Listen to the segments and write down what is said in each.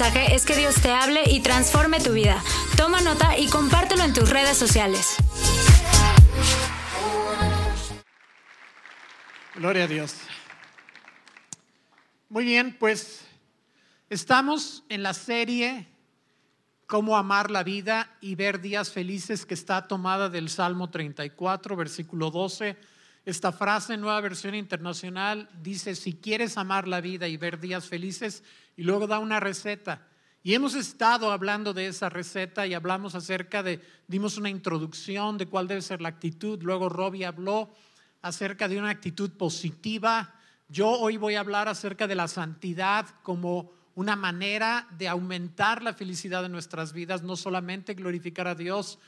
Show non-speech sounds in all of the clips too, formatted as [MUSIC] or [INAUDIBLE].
es que Dios te hable y transforme tu vida. Toma nota y compártelo en tus redes sociales. Gloria a Dios. Muy bien, pues estamos en la serie Cómo amar la vida y ver días felices que está tomada del Salmo 34, versículo 12. Esta frase, nueva versión internacional, dice, si quieres amar la vida y ver días felices, y luego da una receta. Y hemos estado hablando de esa receta y hablamos acerca de, dimos una introducción de cuál debe ser la actitud, luego Robbie habló acerca de una actitud positiva. Yo hoy voy a hablar acerca de la santidad como una manera de aumentar la felicidad de nuestras vidas, no solamente glorificar a Dios.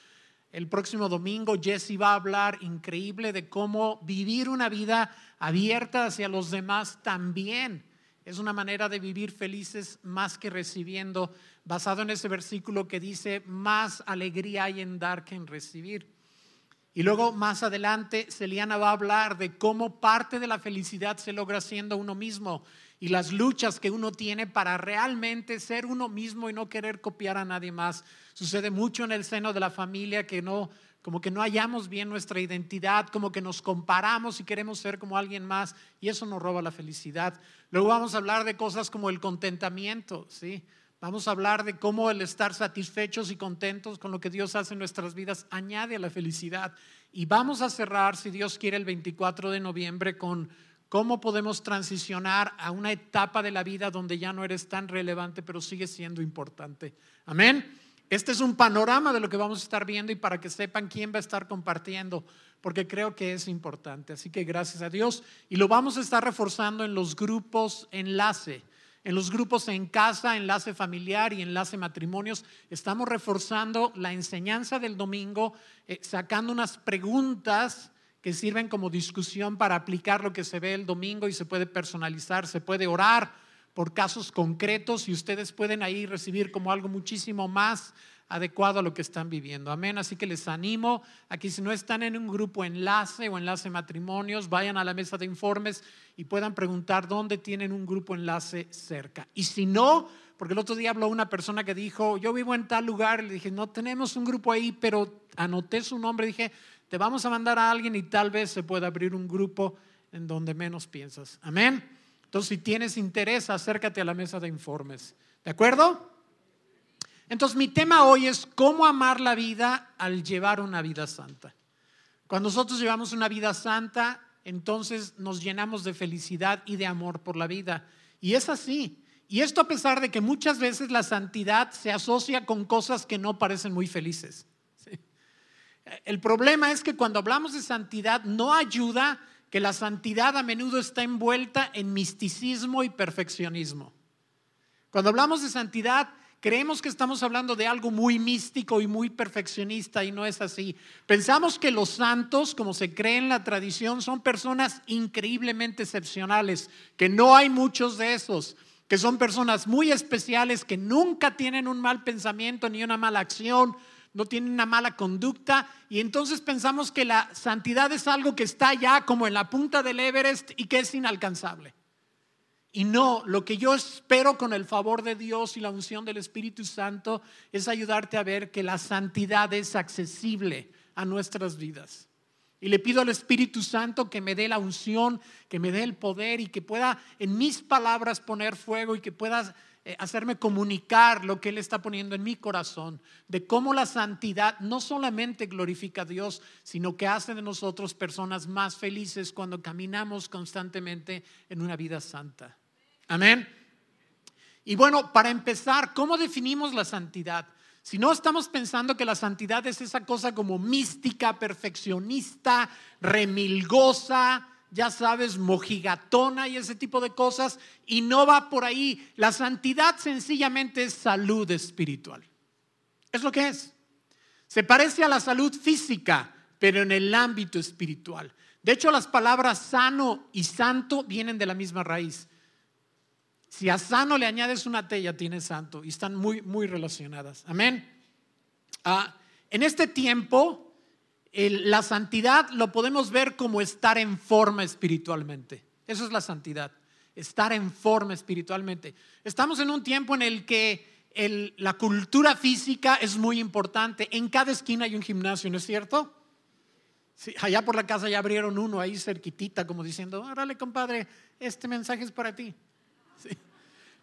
El próximo domingo Jesse va a hablar increíble de cómo vivir una vida abierta hacia los demás también. Es una manera de vivir felices más que recibiendo, basado en ese versículo que dice, más alegría hay en dar que en recibir. Y luego más adelante Celiana va a hablar de cómo parte de la felicidad se logra siendo uno mismo y las luchas que uno tiene para realmente ser uno mismo y no querer copiar a nadie más. Sucede mucho en el seno de la familia que no, como que no hallamos bien nuestra identidad, como que nos comparamos y queremos ser como alguien más y eso nos roba la felicidad. Luego vamos a hablar de cosas como el contentamiento, ¿sí? Vamos a hablar de cómo el estar satisfechos y contentos con lo que Dios hace en nuestras vidas añade a la felicidad. Y vamos a cerrar, si Dios quiere, el 24 de noviembre con cómo podemos transicionar a una etapa de la vida donde ya no eres tan relevante, pero sigue siendo importante. Amén. Este es un panorama de lo que vamos a estar viendo y para que sepan quién va a estar compartiendo, porque creo que es importante. Así que gracias a Dios. Y lo vamos a estar reforzando en los grupos enlace en los grupos en casa, enlace familiar y enlace matrimonios, estamos reforzando la enseñanza del domingo, eh, sacando unas preguntas que sirven como discusión para aplicar lo que se ve el domingo y se puede personalizar, se puede orar por casos concretos y ustedes pueden ahí recibir como algo muchísimo más adecuado a lo que están viviendo. Amén. Así que les animo a que si no están en un grupo enlace o enlace matrimonios, vayan a la mesa de informes y puedan preguntar dónde tienen un grupo enlace cerca. Y si no, porque el otro día habló una persona que dijo, yo vivo en tal lugar, le dije, no tenemos un grupo ahí, pero anoté su nombre, dije, te vamos a mandar a alguien y tal vez se pueda abrir un grupo en donde menos piensas. Amén. Entonces, si tienes interés, acércate a la mesa de informes. ¿De acuerdo? Entonces mi tema hoy es cómo amar la vida al llevar una vida santa. Cuando nosotros llevamos una vida santa, entonces nos llenamos de felicidad y de amor por la vida. Y es así. Y esto a pesar de que muchas veces la santidad se asocia con cosas que no parecen muy felices. El problema es que cuando hablamos de santidad no ayuda que la santidad a menudo está envuelta en misticismo y perfeccionismo. Cuando hablamos de santidad Creemos que estamos hablando de algo muy místico y muy perfeccionista y no es así. Pensamos que los santos, como se cree en la tradición, son personas increíblemente excepcionales, que no hay muchos de esos, que son personas muy especiales, que nunca tienen un mal pensamiento ni una mala acción, no tienen una mala conducta y entonces pensamos que la santidad es algo que está ya como en la punta del Everest y que es inalcanzable. Y no, lo que yo espero con el favor de Dios y la unción del Espíritu Santo es ayudarte a ver que la santidad es accesible a nuestras vidas. Y le pido al Espíritu Santo que me dé la unción, que me dé el poder y que pueda en mis palabras poner fuego y que pueda eh, hacerme comunicar lo que Él está poniendo en mi corazón, de cómo la santidad no solamente glorifica a Dios, sino que hace de nosotros personas más felices cuando caminamos constantemente en una vida santa. Amén. Y bueno, para empezar, ¿cómo definimos la santidad? Si no estamos pensando que la santidad es esa cosa como mística, perfeccionista, remilgosa, ya sabes, mojigatona y ese tipo de cosas, y no va por ahí. La santidad sencillamente es salud espiritual. Es lo que es. Se parece a la salud física, pero en el ámbito espiritual. De hecho, las palabras sano y santo vienen de la misma raíz. Si a sano le añades una T, ya tienes santo. Y están muy, muy relacionadas. Amén. Ah, en este tiempo, la santidad lo podemos ver como estar en forma espiritualmente. Eso es la santidad. estar en forma espiritualmente. Estamos en un tiempo en el que la cultura física es muy importante. En cada esquina hay un gimnasio, ¿no es cierto? allá por la casa ya abrieron uno ahí cerquitita, como diciendo, órale compadre, este mensaje es para ti.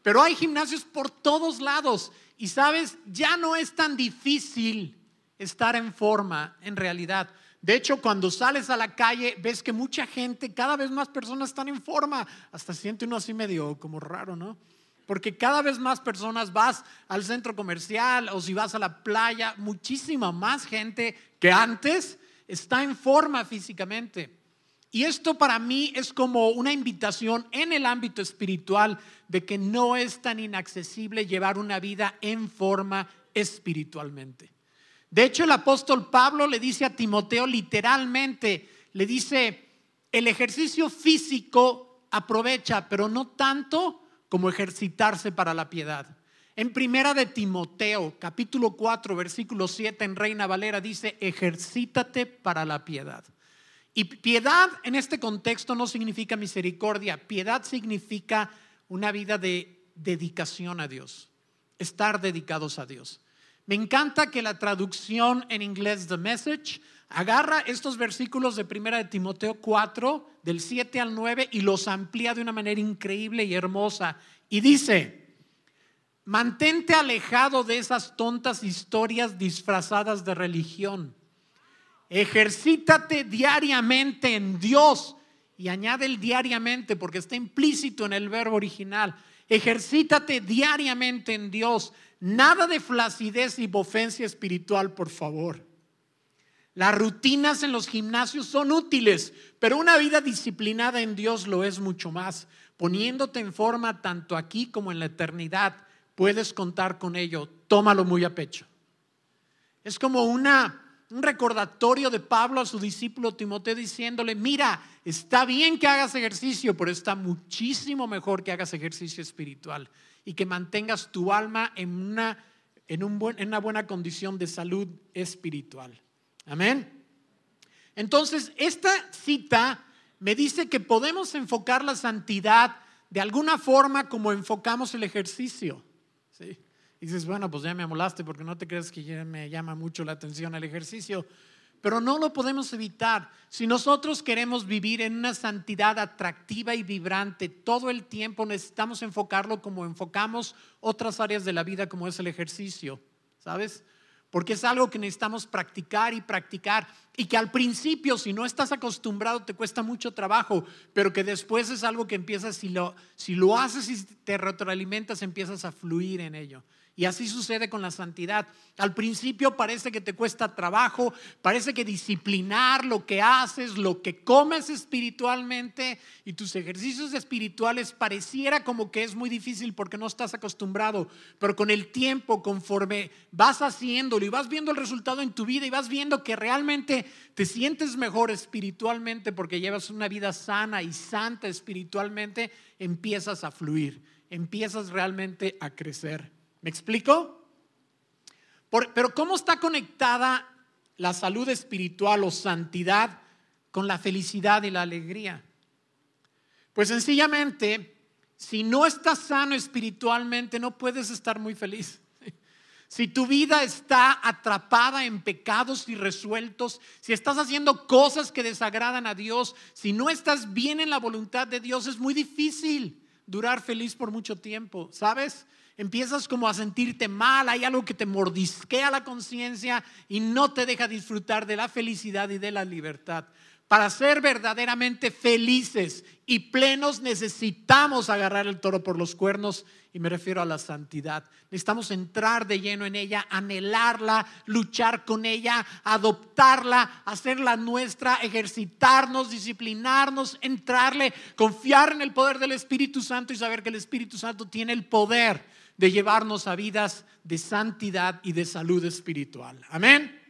Pero hay gimnasios por todos lados y sabes, ya no es tan difícil estar en forma en realidad. De hecho, cuando sales a la calle, ves que mucha gente, cada vez más personas están en forma. Hasta siente uno así medio como raro, ¿no? Porque cada vez más personas vas al centro comercial o si vas a la playa, muchísima más gente que antes está en forma físicamente. Y esto para mí es como una invitación en el ámbito espiritual de que no es tan inaccesible llevar una vida en forma espiritualmente. De hecho, el apóstol Pablo le dice a Timoteo literalmente, le dice, el ejercicio físico aprovecha, pero no tanto como ejercitarse para la piedad. En primera de Timoteo, capítulo 4, versículo 7 en Reina Valera dice, ejercítate para la piedad. Y piedad en este contexto no significa misericordia, piedad significa una vida de dedicación a Dios, estar dedicados a Dios. Me encanta que la traducción en inglés The Message agarra estos versículos de primera de Timoteo 4 del 7 al 9 y los amplía de una manera increíble y hermosa y dice, mantente alejado de esas tontas historias disfrazadas de religión Ejercítate diariamente en Dios. Y añade el diariamente porque está implícito en el verbo original. Ejercítate diariamente en Dios. Nada de flacidez y bofencia espiritual, por favor. Las rutinas en los gimnasios son útiles, pero una vida disciplinada en Dios lo es mucho más. Poniéndote en forma tanto aquí como en la eternidad, puedes contar con ello. Tómalo muy a pecho. Es como un recordatorio de Pablo a su discípulo Timoteo diciéndole, mira, está bien que hagas ejercicio, pero está muchísimo mejor que hagas ejercicio espiritual y que mantengas tu alma en una, en, un en una buena condición de salud espiritual. Amén. Entonces, esta cita me dice que podemos enfocar la santidad de alguna forma como enfocamos el ejercicio. ¿sí? Y dices, bueno, pues ya me amolaste porque no te crees que ya me llama mucho la atención el ejercicio. Pero no lo podemos evitar. Si nosotros queremos vivir en una santidad atractiva y vibrante todo el tiempo, necesitamos enfocarlo como enfocamos otras áreas de la vida, como es el ejercicio. ¿Sabes? Porque es algo que necesitamos practicar y practicar. Y que al principio, si no estás acostumbrado, te cuesta mucho trabajo, pero que después es algo que empiezas, si lo, si lo haces y te retroalimentas, empiezas a fluir en ello. Y así sucede con la santidad. Al principio parece que te cuesta trabajo, parece que disciplinar lo que haces, lo que comes espiritualmente y tus ejercicios espirituales pareciera como que es muy difícil porque no estás acostumbrado. Pero con el tiempo, conforme vas haciéndolo y vas viendo el resultado en tu vida y vas viendo que realmente te sientes mejor espiritualmente porque llevas una vida sana y santa espiritualmente, empiezas a fluir, empiezas realmente a crecer. ¿Me explico? pero ¿cómo está conectada la salud espiritual o santidad con la felicidad y la alegría? Pues sencillamente, si no estás sano espiritualmente, no puedes estar muy feliz. Si tu vida está atrapada en pecados irresueltos, si estás haciendo cosas que desagradan a Dios, si no estás bien en la voluntad de Dios, es muy difícil durar feliz por mucho tiempo, ¿sabes? empiezas como a sentirte mal, hay algo que te mordisquea la conciencia y no te deja disfrutar de la felicidad y de la libertad. Para ser verdaderamente felices y plenos necesitamos agarrar el toro por los cuernos y me refiero a la santidad. Necesitamos entrar de lleno en ella, anhelarla, luchar con ella, adoptarla, hacerla nuestra, ejercitarnos, disciplinarnos, entrarle, confiar en el poder del Espíritu Santo y saber que el Espíritu Santo tiene el poder de llevarnos a vidas de santidad y de salud espiritual. Amén.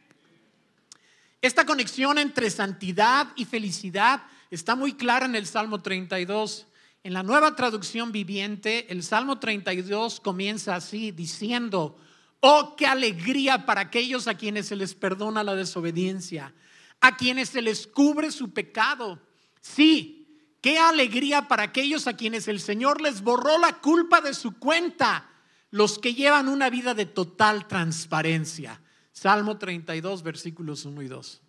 Esta conexión entre santidad y felicidad está muy clara en el Salmo 32. En la nueva traducción viviente, el Salmo 32 comienza así, diciendo, oh, qué alegría para aquellos a quienes se les perdona la desobediencia, a quienes se les cubre su pecado. Sí, Qué alegría para aquellos a quienes el Señor les borró la culpa de su cuenta, los que llevan una vida de total transparencia. Salmo 32, versículos 1 y 2.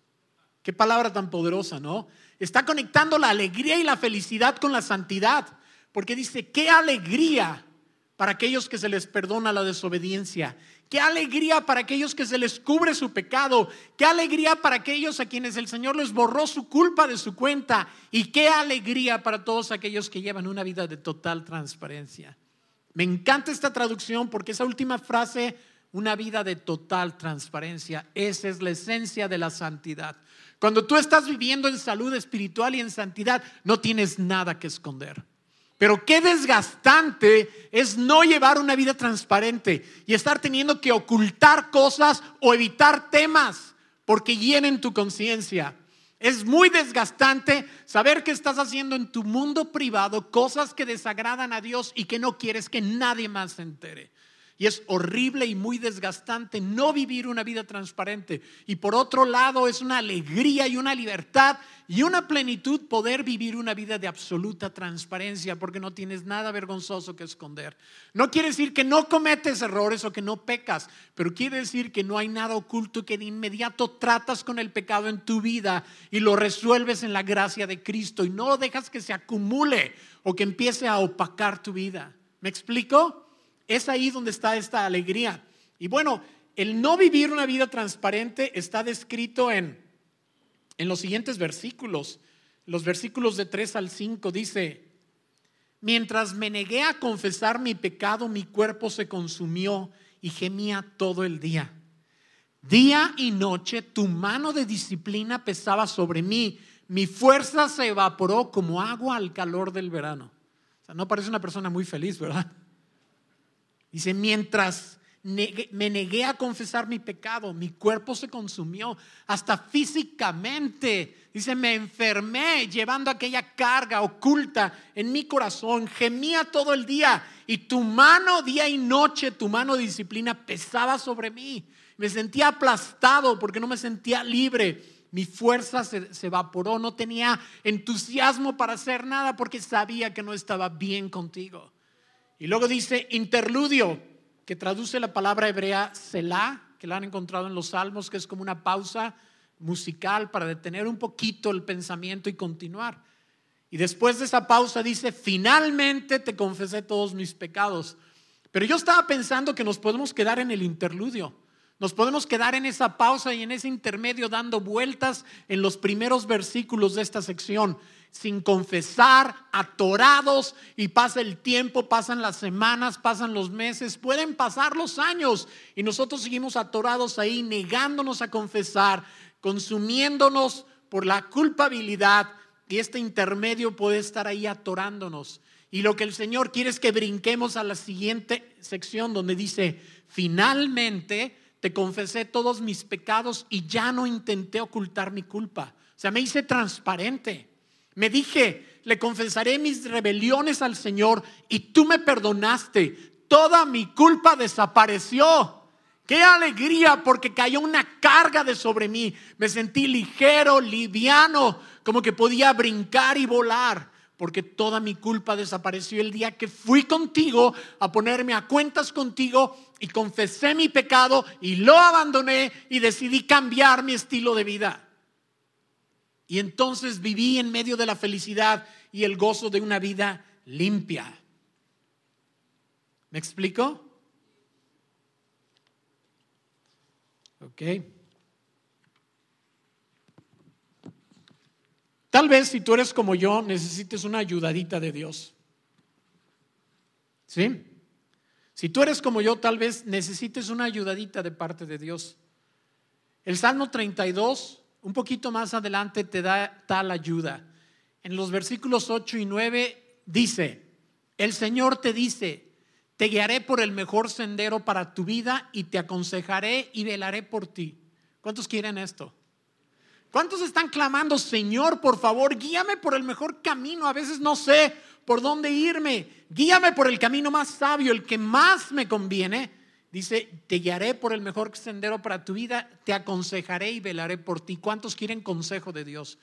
Qué palabra tan poderosa, ¿no? Está conectando la alegría y la felicidad con la santidad, porque dice, qué alegría para aquellos que se les perdona la desobediencia Qué alegría para aquellos que se les cubre su pecado. Qué alegría para aquellos a quienes el Señor les borró su culpa de su cuenta. Y qué alegría para todos aquellos que llevan una vida de total transparencia. Me encanta esta traducción porque esa última frase, una vida de total transparencia, esa es la esencia de la santidad. Cuando tú estás viviendo en salud espiritual y en santidad, no tienes nada que esconder. Pero qué desgastante es no llevar una vida transparente y estar teniendo que ocultar cosas o evitar temas porque llenen tu conciencia. Es muy desgastante saber que estás haciendo en tu mundo privado cosas que desagradan a Dios y que no quieres que nadie más se entere. Y es horrible y muy desgastante no vivir una vida transparente. Y por otro lado es una alegría y una libertad y una plenitud poder vivir una vida de absoluta transparencia porque no tienes nada vergonzoso que esconder. No quiere decir que no cometes errores o que no pecas, pero quiere decir que no hay nada oculto que de inmediato tratas con el pecado en tu vida y lo resuelves en la gracia de Cristo y no dejas que se acumule o que empiece a opacar tu vida. ¿Me explico? Es ahí donde está esta alegría. Y bueno, el no vivir una vida transparente está descrito en, en los siguientes versículos. Los versículos de 3 al 5 dice, mientras me negué a confesar mi pecado, mi cuerpo se consumió y gemía todo el día. Día y noche tu mano de disciplina pesaba sobre mí, mi fuerza se evaporó como agua al calor del verano. O sea, no parece una persona muy feliz, ¿verdad? Dice, mientras me negué a confesar mi pecado, mi cuerpo se consumió, hasta físicamente. Dice, me enfermé llevando aquella carga oculta en mi corazón, gemía todo el día y tu mano día y noche, tu mano de disciplina pesaba sobre mí. Me sentía aplastado porque no me sentía libre. Mi fuerza se, se evaporó, no tenía entusiasmo para hacer nada porque sabía que no estaba bien contigo. Y luego dice interludio, que traduce la palabra hebrea Selah, que la han encontrado en los salmos, que es como una pausa musical para detener un poquito el pensamiento y continuar. Y después de esa pausa dice, finalmente te confesé todos mis pecados. Pero yo estaba pensando que nos podemos quedar en el interludio. Nos podemos quedar en esa pausa y en ese intermedio dando vueltas en los primeros versículos de esta sección sin confesar, atorados y pasa el tiempo, pasan las semanas, pasan los meses, pueden pasar los años y nosotros seguimos atorados ahí, negándonos a confesar, consumiéndonos por la culpabilidad y este intermedio puede estar ahí atorándonos. Y lo que el Señor quiere es que brinquemos a la siguiente sección donde dice, finalmente te confesé todos mis pecados y ya no intenté ocultar mi culpa. O sea, me hice transparente. Me dije, le confesaré mis rebeliones al Señor y tú me perdonaste. Toda mi culpa desapareció. Qué alegría porque cayó una carga de sobre mí. Me sentí ligero, liviano, como que podía brincar y volar, porque toda mi culpa desapareció el día que fui contigo a ponerme a cuentas contigo y confesé mi pecado y lo abandoné y decidí cambiar mi estilo de vida. Y entonces viví en medio de la felicidad y el gozo de una vida limpia. ¿Me explico? Ok. Tal vez si tú eres como yo, necesites una ayudadita de Dios. ¿Sí? Si tú eres como yo, tal vez necesites una ayudadita de parte de Dios. El Salmo 32 un poquito más adelante te da tal ayuda. En los versículos 8 y 9 dice, el Señor te dice, te guiaré por el mejor sendero para tu vida y te aconsejaré y velaré por ti. ¿Cuántos quieren esto? ¿Cuántos están clamando, Señor, por favor, guíame por el mejor camino? A veces no sé por dónde irme. Guíame por el camino más sabio, el que más me conviene. Dice, te guiaré por el mejor sendero para tu vida, te aconsejaré y velaré por ti. ¿Cuántos quieren consejo de Dios?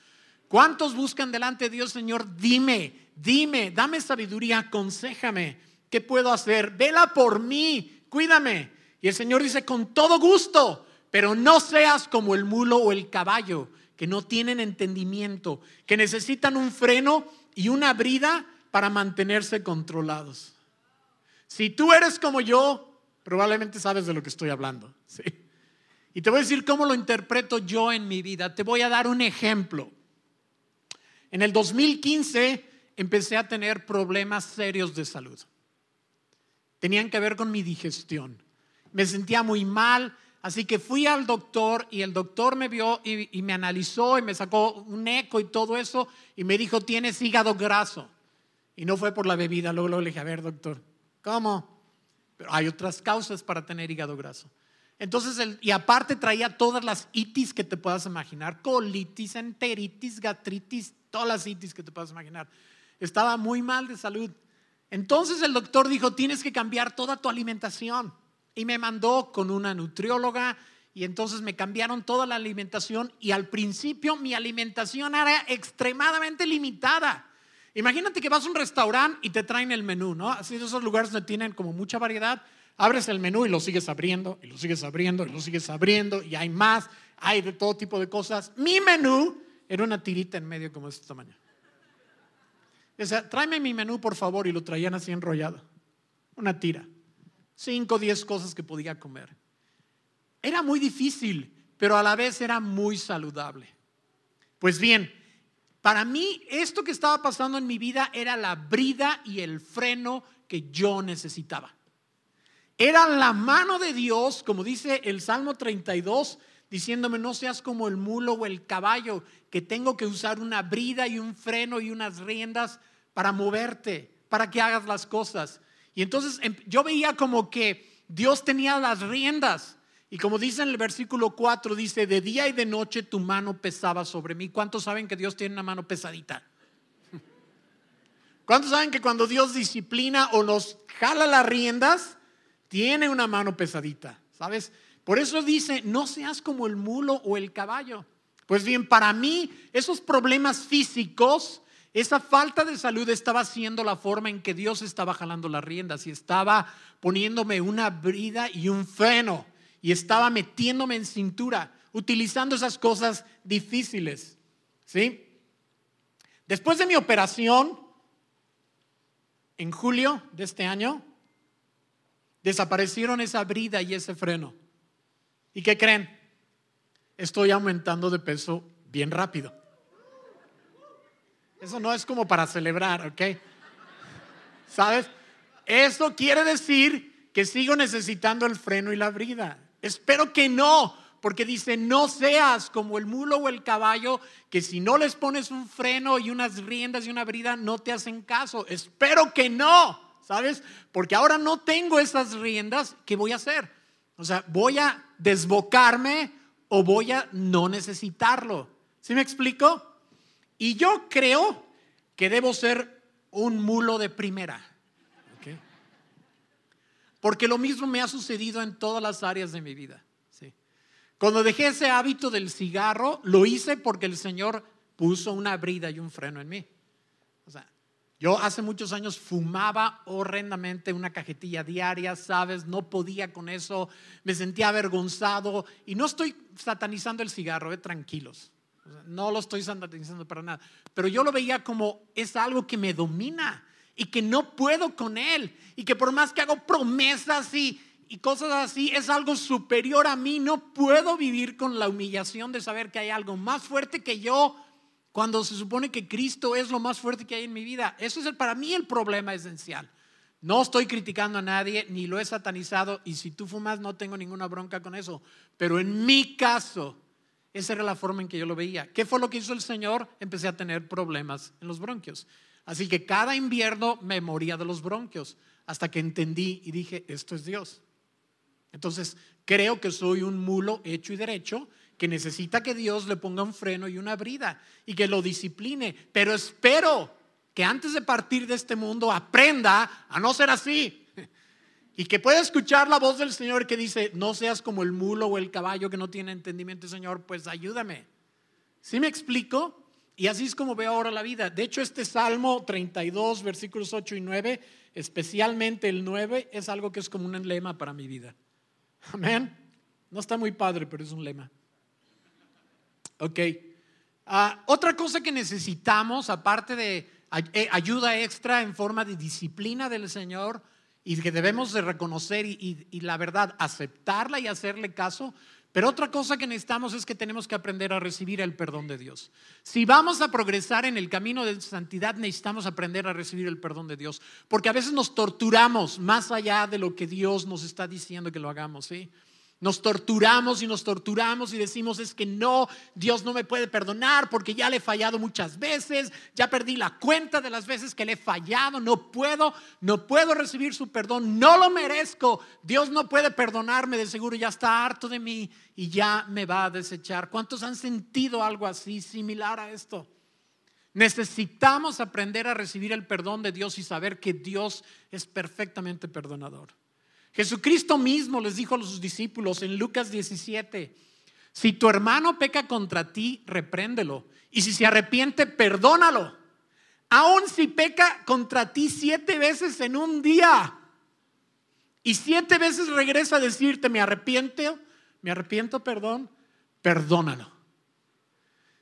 ¿Cuántos buscan delante de Dios, Señor? Dime, dime, dame sabiduría, aconsejame. ¿Qué puedo hacer? Vela por mí, cuídame. Y el Señor dice, con todo gusto, pero no seas como el mulo o el caballo, que no tienen entendimiento, que necesitan un freno y una brida para mantenerse controlados. Si tú eres como yo, probablemente sabes de lo que estoy hablando. ¿sí? Y te voy a decir cómo lo interpreto yo en mi vida. Te voy a dar un ejemplo. En el 2015 empecé a tener problemas serios de salud. Tenían que ver con mi digestión. Me sentía muy mal, así que fui al doctor y el doctor me vio y, me analizó y me sacó un eco y todo eso y me dijo, tienes hígado graso. Y no fue por la bebida, luego, le dije, a ver doctor, ¿cómo? Pero hay otras causas para tener hígado graso. Entonces, y aparte traía todas las itis que te puedas imaginar, colitis, enteritis, gastritis, todas las itis que te puedas imaginar. Estaba muy mal de salud. Entonces el doctor dijo, tienes que cambiar toda tu alimentación. Y me mandó con una nutrióloga y entonces me cambiaron toda la alimentación y al principio mi alimentación era extremadamente limitada. Imagínate que vas a un restaurante y te traen el menú, ¿no? Así esos lugares donde tienen como mucha variedad abres el menú y lo sigues abriendo, y lo sigues abriendo, y lo sigues abriendo, y hay más, hay de todo tipo de cosas. Mi menú era una tirita en medio como de este tamaño. O sea, tráeme mi menú, por favor, y lo traían así enrollado. Una tira. Cinco, diez cosas que podía comer. Era muy difícil, pero a la vez era muy saludable. Pues bien, para mí esto que estaba pasando en mi vida era la brida y el freno que yo necesitaba. Era la mano de Dios, como dice el Salmo 32, diciéndome, no seas como el mulo o el caballo, que tengo que usar una brida y un freno y unas riendas para moverte, para que hagas las cosas. Y entonces em, yo veía como que Dios tenía las riendas. Y como dice en el versículo 4, dice, de día y de noche tu mano pesaba sobre mí. ¿Cuántos saben que Dios tiene una mano pesadita? ¿Cuántos saben que cuando Dios disciplina o nos jala las riendas, tiene una mano pesadita, ¿sabes? Por eso dice, no seas como el mulo o el caballo. Pues bien, para mí esos problemas físicos, esa falta de salud estaba siendo la forma en que Dios estaba jalando las riendas y estaba poniéndome una brida y un freno y estaba metiéndome en cintura, utilizando esas cosas difíciles. ¿Sí? Después de mi operación, en julio de este año, Desaparecieron esa brida y ese freno. ¿Y qué creen? Estoy aumentando de peso bien rápido. Eso no es como para celebrar, ¿ok? ¿Sabes? Eso quiere decir que sigo necesitando el freno y la brida. Espero que no, porque dice, no seas como el mulo o el caballo, que si no les pones un freno y unas riendas y una brida, no te hacen caso. Espero que no. ¿sabes? Porque ahora no tengo esas riendas, ¿qué voy a hacer? O sea, voy a desbocarme o voy a no necesitarlo. ¿Sí me explico? Y yo creo que debo ser un mulo de primera. Porque lo mismo me ha sucedido en todas las áreas de mi vida. ¿sí? Cuando dejé ese hábito del cigarro, lo hice porque el Señor puso una brida y un freno en mí. O sea, yo hace muchos años fumaba horrendamente una cajetilla diaria, ¿sabes? No podía con eso, me sentía avergonzado y no estoy satanizando el cigarro, eh, tranquilos. no lo estoy satanizando para nada, pero yo lo veía como es algo que me domina y que no puedo con él y que por más que hago promesas y, y cosas así, es algo superior a mí, no puedo vivir con la humillación de saber que hay algo más fuerte que yo cuando se supone que Cristo es lo más fuerte que hay en mi vida. Eso es para mí el problema esencial. No estoy criticando a nadie, ni lo he satanizado, y si tú fumas no tengo ninguna bronca con eso. Pero en mi caso, esa era la forma en que yo lo veía. ¿Qué fue lo que hizo el Señor? Empecé a tener problemas en los bronquios. Así que cada invierno me moría de los bronquios, hasta que entendí y dije, esto es Dios. Entonces, creo que soy un mulo hecho y derecho que necesita que Dios le ponga un freno y una brida y que lo discipline. Pero espero que antes de partir de este mundo aprenda a no ser así. [LAUGHS] Y que pueda escuchar la voz del Señor que dice, no seas como el mulo o el caballo que no tiene entendimiento, Señor, pues ayúdame. ¿Sí me explico? Y así es como veo ahora la vida. De hecho, este Salmo 32, versículos 8 y 9, especialmente el 9, es algo que es como un lema para mi vida. Amén. No está muy padre, pero es un lema. Ok. Ah, otra cosa que necesitamos, aparte de eh, ayuda extra en forma de disciplina del Señor y que debemos de reconocer y, y la verdad aceptarla y hacerle caso, pero otra cosa que necesitamos es que tenemos que aprender a recibir el perdón de Dios. Si vamos a progresar en el camino de santidad, necesitamos aprender a recibir el perdón de Dios, porque a veces nos torturamos más allá de lo que Dios nos está diciendo que lo hagamos, ¿sí? Nos torturamos y nos torturamos y decimos es que no, Dios no me puede perdonar porque ya le he fallado muchas veces, ya perdí la cuenta de las veces que le he fallado, no puedo, no puedo recibir su perdón, no lo merezco, Dios no puede perdonarme, de seguro ya está harto de mí y ya me va a desechar. ¿Cuántos han sentido algo así, similar a esto? Necesitamos aprender a recibir el perdón de Dios y saber que Dios es perfectamente perdonador. Jesucristo mismo les dijo a sus discípulos en Lucas 17, si tu hermano peca contra ti, repréndelo. Y si se arrepiente, perdónalo. Aun si peca contra ti siete veces en un día y siete veces regresa a decirte, me arrepiento, me arrepiento, perdón, perdónalo.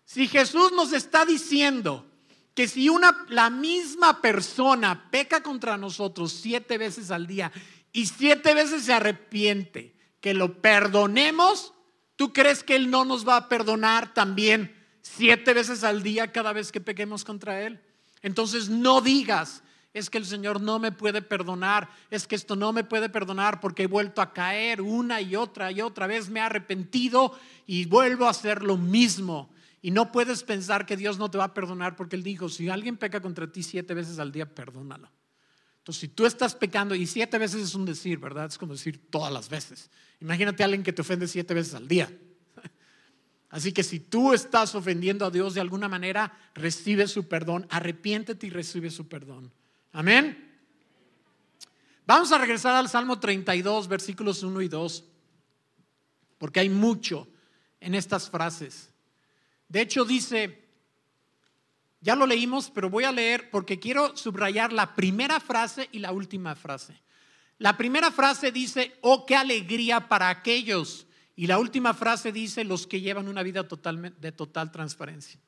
Si Jesús nos está diciendo que si una, la misma persona peca contra nosotros siete veces al día y siete veces se arrepiente, que lo perdonemos, ¿tú crees que Él no nos va a perdonar también siete veces al día cada vez que pequemos contra Él? Entonces no digas, es que el Señor no me puede perdonar, es que esto no me puede perdonar porque he vuelto a caer una y otra y otra vez, me he arrepentido y vuelvo a hacer lo mismo. Y no puedes pensar que Dios no te va a perdonar porque Él dijo, si alguien peca contra ti siete veces al día, perdónalo. Entonces, si tú estás pecando, y siete veces es un decir, ¿verdad? Es como decir todas las veces. Imagínate a alguien que te ofende siete veces al día. [LAUGHS] Así que si tú estás ofendiendo a Dios de alguna manera, recibe su perdón, arrepiéntete y recibe su perdón. Amén. Vamos a regresar al Salmo 32, versículos 1 y 2, porque hay mucho en estas frases. De hecho, dice, ya lo leímos, pero voy a leer porque quiero subrayar la primera frase y la última frase. La primera frase dice, oh, qué alegría para aquellos. Y la última frase dice, los que llevan una vida de total transparencia.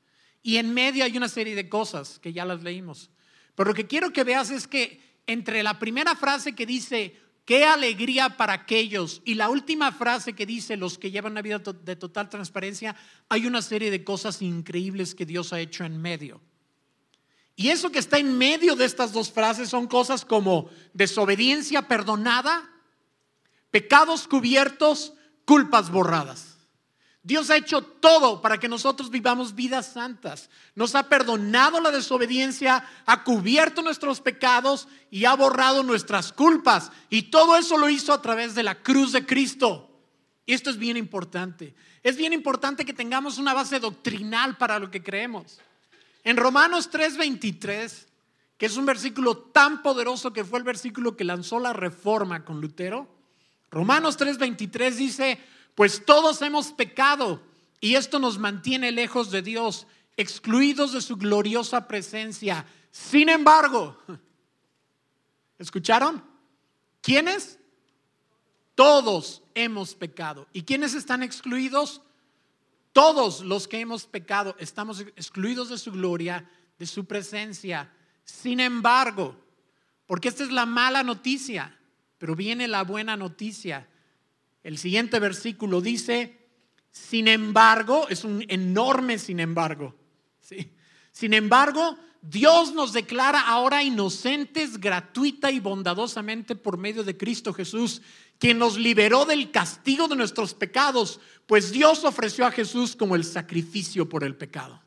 Y en medio hay una serie de cosas que ya las leímos. Pero lo que quiero que veas es que entre la primera frase que dice, qué alegría para aquellos, y la última frase que dice, los que llevan una vida de total transparencia, hay una serie de cosas increíbles que Dios ha hecho en medio. Y eso que está en medio de estas dos frases son cosas como desobediencia perdonada, pecados cubiertos, culpas borradas. Dios ha hecho todo para que nosotros vivamos vidas santas. Nos ha perdonado la desobediencia, ha cubierto nuestros pecados y ha borrado nuestras culpas. Y todo eso lo hizo a través de la cruz de Cristo. Y esto es bien importante. Es bien importante que tengamos una base doctrinal para lo que creemos. En Romanos 3:23, que es un versículo tan poderoso que fue el versículo que lanzó la reforma con Lutero, Romanos 3:23 dice, pues todos hemos pecado y esto nos mantiene lejos de Dios, excluidos de su gloriosa presencia. Sin embargo, [LAUGHS] ¿escucharon? ¿Quiénes? Todos hemos pecado. ¿Y quiénes están excluidos? Todos los que hemos pecado estamos excluidos de su gloria, de su presencia. Sin embargo, porque esta es la mala noticia, pero viene la buena noticia. El siguiente versículo dice, sin embargo, es un enorme sin embargo. Sin embargo, Dios nos declara ahora inocentes gratuita y bondadosamente por medio de Cristo Jesús, quien nos liberó del castigo de nuestros pecados, pues Dios ofreció a Jesús como el sacrificio por el pecado.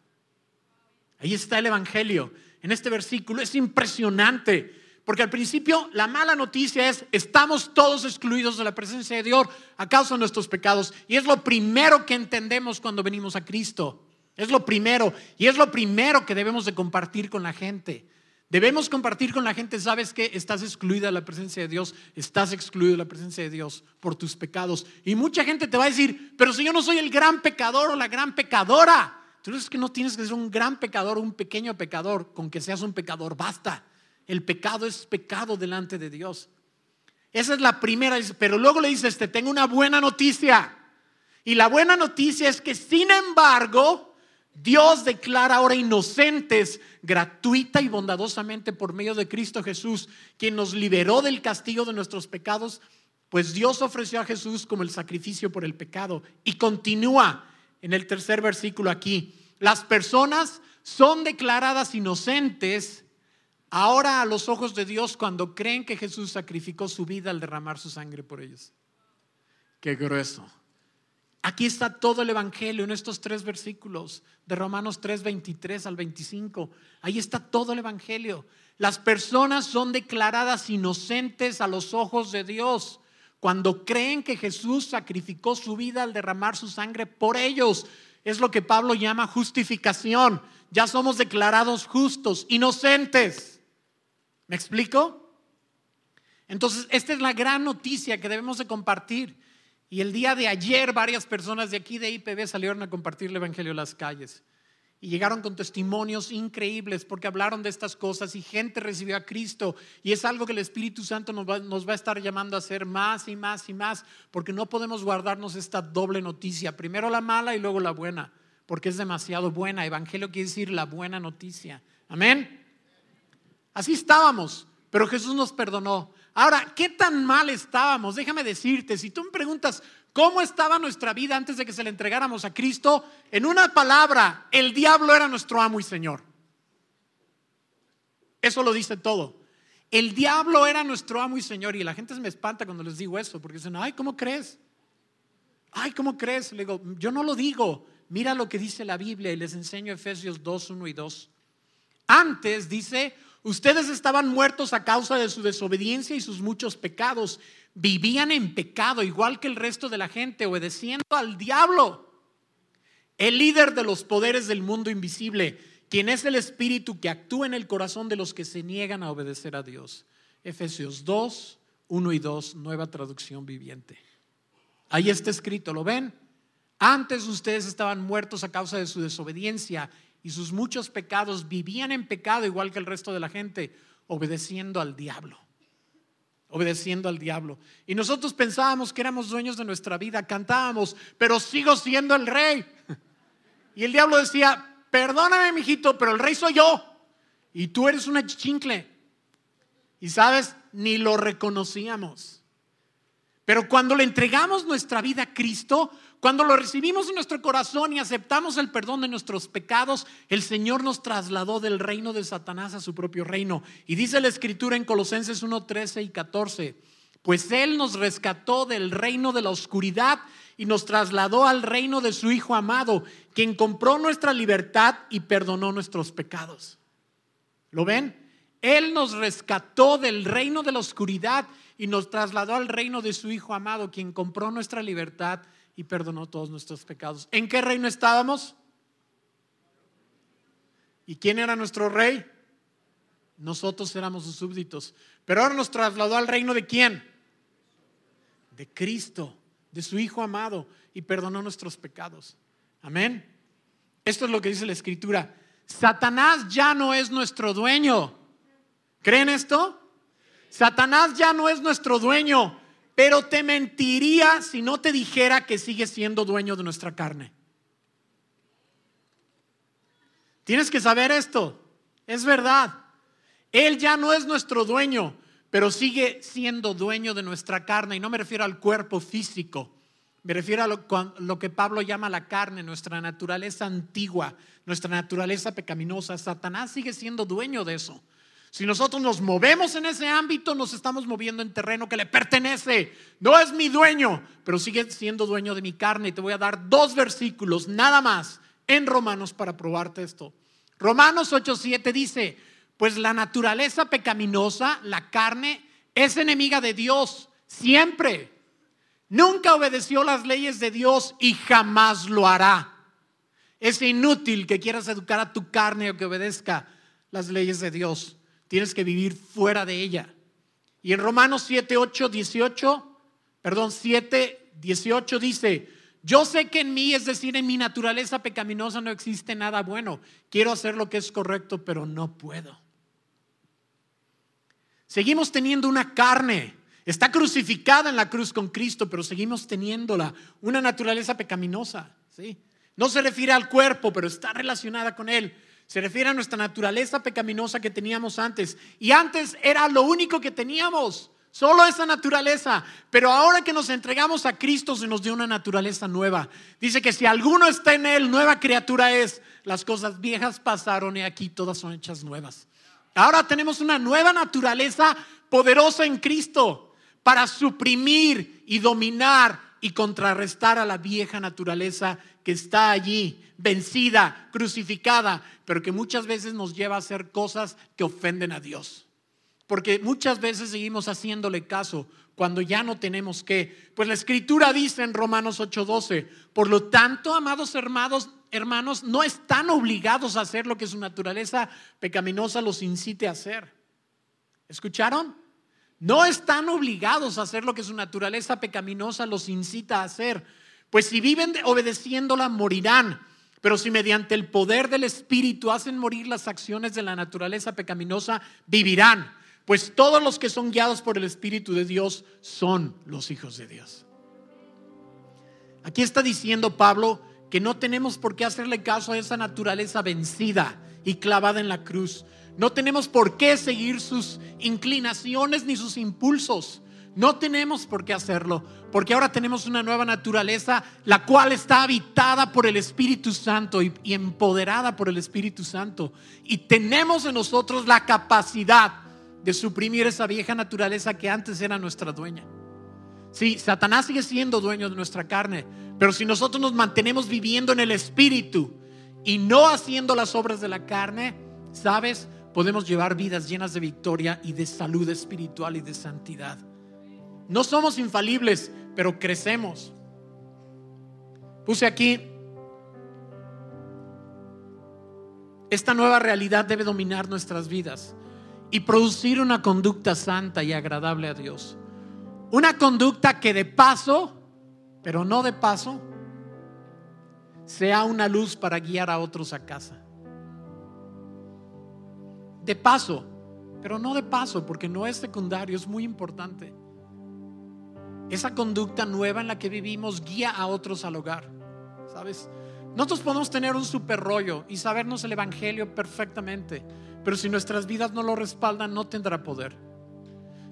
Ahí está el Evangelio. En este versículo es impresionante, porque al principio la mala noticia es, estamos todos excluidos de la presencia de Dios a causa de nuestros pecados. Y es lo primero que entendemos cuando venimos a Cristo. Es lo primero. Y es lo primero que debemos de compartir con la gente. Debemos compartir con la gente, sabes que estás excluida de la presencia de Dios, estás excluido de la presencia de Dios por tus pecados. Y mucha gente te va a decir, pero si yo no soy el gran pecador o la gran pecadora, Entonces es que no tienes que ser un gran pecador o un pequeño pecador, con que seas un pecador, basta. El pecado es pecado delante de Dios. Esa es la primera, pero luego le dices, te tengo una buena noticia. Y la buena noticia es que sin embargo, Dios declara ahora inocentes gratuita y bondadosamente por medio de Cristo Jesús, quien nos liberó del castigo de nuestros pecados, pues Dios ofreció a Jesús como el sacrificio por el pecado. Y continúa en el tercer versículo aquí, las personas son declaradas inocentes ahora a los ojos de Dios cuando creen que Jesús sacrificó su vida al derramar su sangre por ellos. Qué grueso. Aquí está todo el Evangelio en estos tres versículos de Romanos 3, 23 al 25. Ahí está todo el Evangelio. Las personas son declaradas inocentes a los ojos de Dios cuando creen que Jesús sacrificó su vida al derramar su sangre por ellos. Es lo que Pablo llama justificación. Ya somos declarados justos, inocentes. ¿Me explico? Entonces, esta es la gran noticia que debemos de compartir. Y el día de ayer varias personas de aquí de IPB salieron a compartir el Evangelio en las calles. Y llegaron con testimonios increíbles porque hablaron de estas cosas y gente recibió a Cristo. Y es algo que el Espíritu Santo nos va, nos va, a estar llamando a hacer más y más y más porque no podemos guardarnos esta doble noticia. Primero la mala y luego la buena, porque es demasiado buena. Evangelio quiere decir la buena noticia. Amén. Así estábamos, pero Jesús nos perdonó. Ahora, ¿qué tan mal estábamos? Déjame decirte, si tú me preguntas cómo estaba nuestra vida antes de que se le entregáramos a Cristo, en una palabra, el diablo era nuestro amo y Señor. Eso lo dice todo. El diablo era nuestro amo y Señor. Y la gente se me espanta cuando les digo eso, porque dicen, ay, ¿cómo crees? Ay, ¿cómo crees? Le digo, yo no lo digo. Mira lo que dice la Biblia y les enseño Efesios 2, 1 y 2. Antes dice, Ustedes estaban muertos a causa de su desobediencia y sus muchos pecados. Vivían en pecado igual que el resto de la gente, obedeciendo al diablo, el líder de los poderes del mundo invisible, quien es el espíritu que actúa en el corazón de los que se niegan a obedecer a Dios. Efesios 2, 1 y 2, nueva traducción viviente. Ahí está escrito, ¿lo ven? Antes ustedes estaban muertos a causa de su desobediencia y sus muchos pecados, vivían en pecado igual que el resto de la gente, obedeciendo al diablo. Obedeciendo al diablo. Y nosotros pensábamos que éramos dueños de nuestra vida, cantábamos, pero sigo siendo el rey. Y el diablo decía, perdóname, mijito, pero el rey soy yo. Y tú eres una chincle. Y sabes, ni lo reconocíamos. Pero cuando le entregamos nuestra vida a Cristo, cuando lo recibimos en nuestro corazón y aceptamos el perdón de nuestros pecados, el Señor nos trasladó del reino de Satanás a su propio reino. Y dice la escritura en Colosenses 1, 13 y 14, pues Él nos rescató del reino de la oscuridad y nos trasladó al reino de su Hijo amado, quien compró nuestra libertad y perdonó nuestros pecados. ¿Lo ven? Él nos rescató del reino de la oscuridad y nos trasladó al reino de su Hijo amado, quien compró nuestra libertad perdonó todos nuestros pecados. ¿En qué reino estábamos? ¿Y quién era nuestro rey? Nosotros éramos sus súbditos. Pero ahora nos trasladó al reino de quién? De Cristo, de su Hijo amado, y perdonó nuestros pecados. Amén. Esto es lo que dice la Escritura. Satanás ya no es nuestro dueño. ¿Creen esto? Satanás ya no es nuestro dueño pero te mentiría si no te dijera que sigue siendo dueño de nuestra carne. Tienes que saber esto, es verdad. Él ya no es nuestro dueño, pero sigue siendo dueño de nuestra carne. Y no me refiero al cuerpo físico, me refiero a lo, lo, que Pablo llama la carne, nuestra naturaleza antigua, nuestra naturaleza pecaminosa. Satanás sigue siendo dueño de eso. Si nosotros nos movemos en ese ámbito, nos estamos moviendo en terreno que le pertenece. No es mi dueño, pero sigue siendo dueño de mi carne. Y te voy a dar dos versículos, nada más, en Romanos para probarte esto. Romanos 8:7 dice, pues la naturaleza pecaminosa, la carne, es enemiga de Dios siempre. Nunca obedeció las leyes de Dios y jamás lo hará. Es inútil que quieras educar a tu carne o que obedezca las leyes de Dios tienes que vivir fuera de ella. Y en Romanos 7, 8, 18, perdón, 7, 18 dice, Yo sé que en mí, es decir, en mi naturaleza pecaminosa no existe nada bueno. Quiero hacer lo que es correcto, pero no puedo. Seguimos teniendo una carne. Está crucificada en la cruz con Cristo, pero seguimos teniéndola. Una naturaleza pecaminosa. ¿sí? No se refiere al cuerpo, pero está relacionada con él. Se refiere a nuestra naturaleza pecaminosa que teníamos antes. Y antes era lo único que teníamos. Solo esa naturaleza. Pero ahora que nos entregamos a Cristo se nos dio una naturaleza nueva. Dice que si alguno está en Él, nueva criatura es. Las cosas viejas pasaron y aquí todas son hechas nuevas. Ahora tenemos una nueva naturaleza poderosa en Cristo para suprimir y dominar y contrarrestar a la vieja naturaleza que está allí, vencida, crucificada, pero que muchas veces nos lleva a hacer cosas que ofenden a Dios. Porque muchas veces seguimos haciéndole caso cuando ya no tenemos que. Pues la escritura dice en Romanos 8:12, por lo tanto, amados hermanos, hermanos, no están obligados a hacer lo que su naturaleza pecaminosa los incite a hacer. ¿Escucharon? No están obligados a hacer lo que su naturaleza pecaminosa los incita a hacer. Pues si viven obedeciéndola, morirán. Pero si mediante el poder del Espíritu hacen morir las acciones de la naturaleza pecaminosa, vivirán pues todos los que son guiados por el Espíritu de Dios son los hijos de Dios. Aquí está diciendo Pablo que no tenemos por qué hacerle caso a esa naturaleza vencida y clavada en la cruz. No tenemos por qué seguir sus inclinaciones ni sus impulsos. No tenemos por qué hacerlo, porque ahora tenemos una nueva naturaleza, la cual está habitada por el Espíritu Santo y, empoderada por el Espíritu Santo. Y tenemos en nosotros la capacidad de suprimir esa vieja naturaleza que antes era nuestra dueña. Sí, Satanás sigue siendo dueño de nuestra carne, pero si nosotros nos mantenemos viviendo en el Espíritu y no haciendo las obras de la carne, ¿sabes? Podemos llevar vidas llenas de victoria y de salud espiritual y de santidad. No somos infalibles, pero crecemos. Puse aquí, esta nueva realidad debe dominar nuestras vidas y producir una conducta santa y agradable a Dios. Una conducta que de paso, pero no de paso, sea una luz para guiar a otros a casa. De paso, pero no de paso, porque no es secundario, es muy importante. Esa conducta nueva en la que vivimos guía a otros al hogar. ¿Sabes? Nosotros podemos tener un super rollo y sabernos el Evangelio perfectamente pero si nuestras vidas no lo respaldan, no tendrá poder.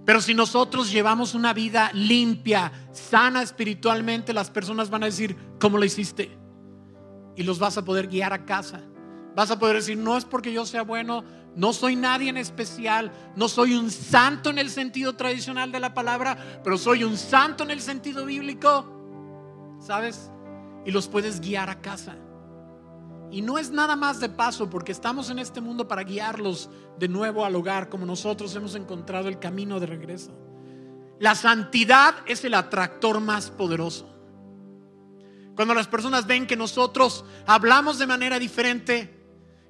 Pero si nosotros llevamos una vida limpia, sana espiritualmente, las personas van a decir, ¿cómo lo hiciste? Y los vas a poder guiar a casa. Vas a poder decir, no es porque yo sea bueno, no soy nadie en especial, no soy un santo en el sentido tradicional de la palabra, pero soy un santo en el sentido bíblico, ¿sabes? Y los puedes guiar a casa. Y no es nada más de paso, porque estamos en este mundo para guiarlos de nuevo al hogar, como nosotros hemos encontrado el camino de regreso. La santidad es el atractor más poderoso. Cuando las personas ven que nosotros hablamos de manera diferente,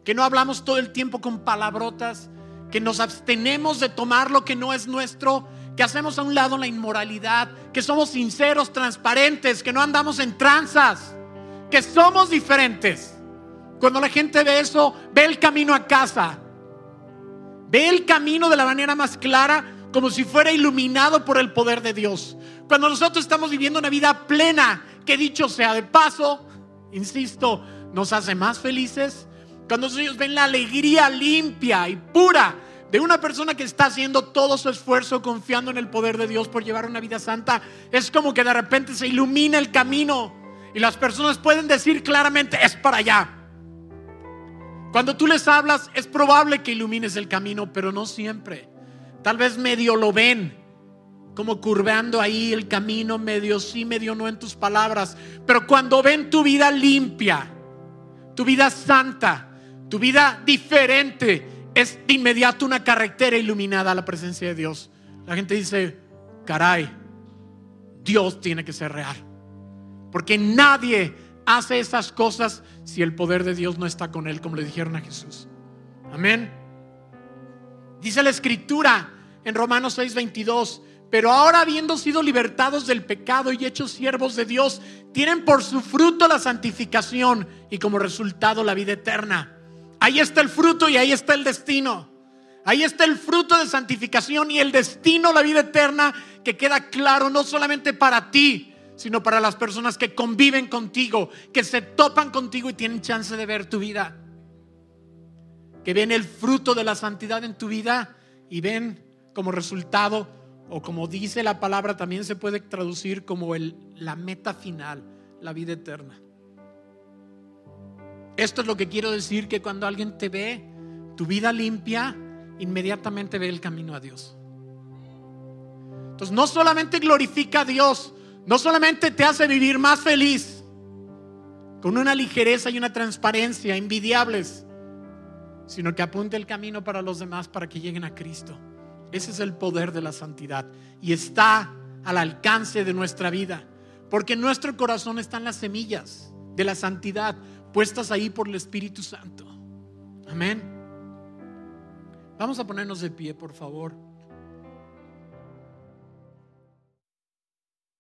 que no hablamos todo el tiempo con palabrotas, que nos abstenemos de tomar lo que no es nuestro, que hacemos a un lado la inmoralidad, que somos sinceros, transparentes, que no andamos en tranzas, que somos diferentes. Cuando la gente ve eso, ve el camino a casa. Ve el camino de la manera más clara, como si fuera iluminado por el poder de Dios. Cuando nosotros estamos viviendo una vida plena, que dicho sea de paso, insisto, nos hace más felices. Cuando ellos ven la alegría limpia y pura de una persona que está haciendo todo su esfuerzo confiando en el poder de Dios por llevar una vida santa, es como que de repente se ilumina el camino y las personas pueden decir claramente, es para allá. Cuando tú les hablas, es probable que ilumines el camino, pero no siempre. Tal vez medio lo ven, como curveando ahí el camino, medio sí, medio no en tus palabras. Pero cuando ven tu vida limpia, tu vida santa, tu vida diferente, es de inmediato una carretera iluminada a la presencia de Dios. La gente dice, caray, Dios tiene que ser real. Porque nadie hace esas cosas si el poder de Dios no está con él, como le dijeron a Jesús. Amén. Dice la escritura en Romanos 6:22, Pero ahora habiendo sido libertados del pecado y hechos siervos de Dios, tienen por su fruto la santificación y como resultado la vida eterna. Ahí está el fruto y ahí está el destino. Ahí está el fruto de santificación y el destino, la vida eterna, que queda claro no solamente para ti, sino para las personas que conviven contigo, que se topan contigo y tienen chance de ver tu vida. Que ven el fruto de la santidad en tu vida y ven como resultado o como dice la palabra, también se puede traducir como el, la meta final, la vida eterna. Esto es lo que quiero decir, que cuando alguien te ve, tu vida limpia, inmediatamente ve el camino a Dios. Entonces no solamente glorifica a Dios, no solamente te hace vivir más feliz, con una ligereza y una transparencia envidiables, sino que apunte el camino para los demás para que lleguen a Cristo. Ese es el poder de la santidad y está al alcance de nuestra vida, porque en nuestro corazón están las semillas de la santidad puestas ahí por el Espíritu Santo. Amén. Vamos a ponernos de pie, por favor.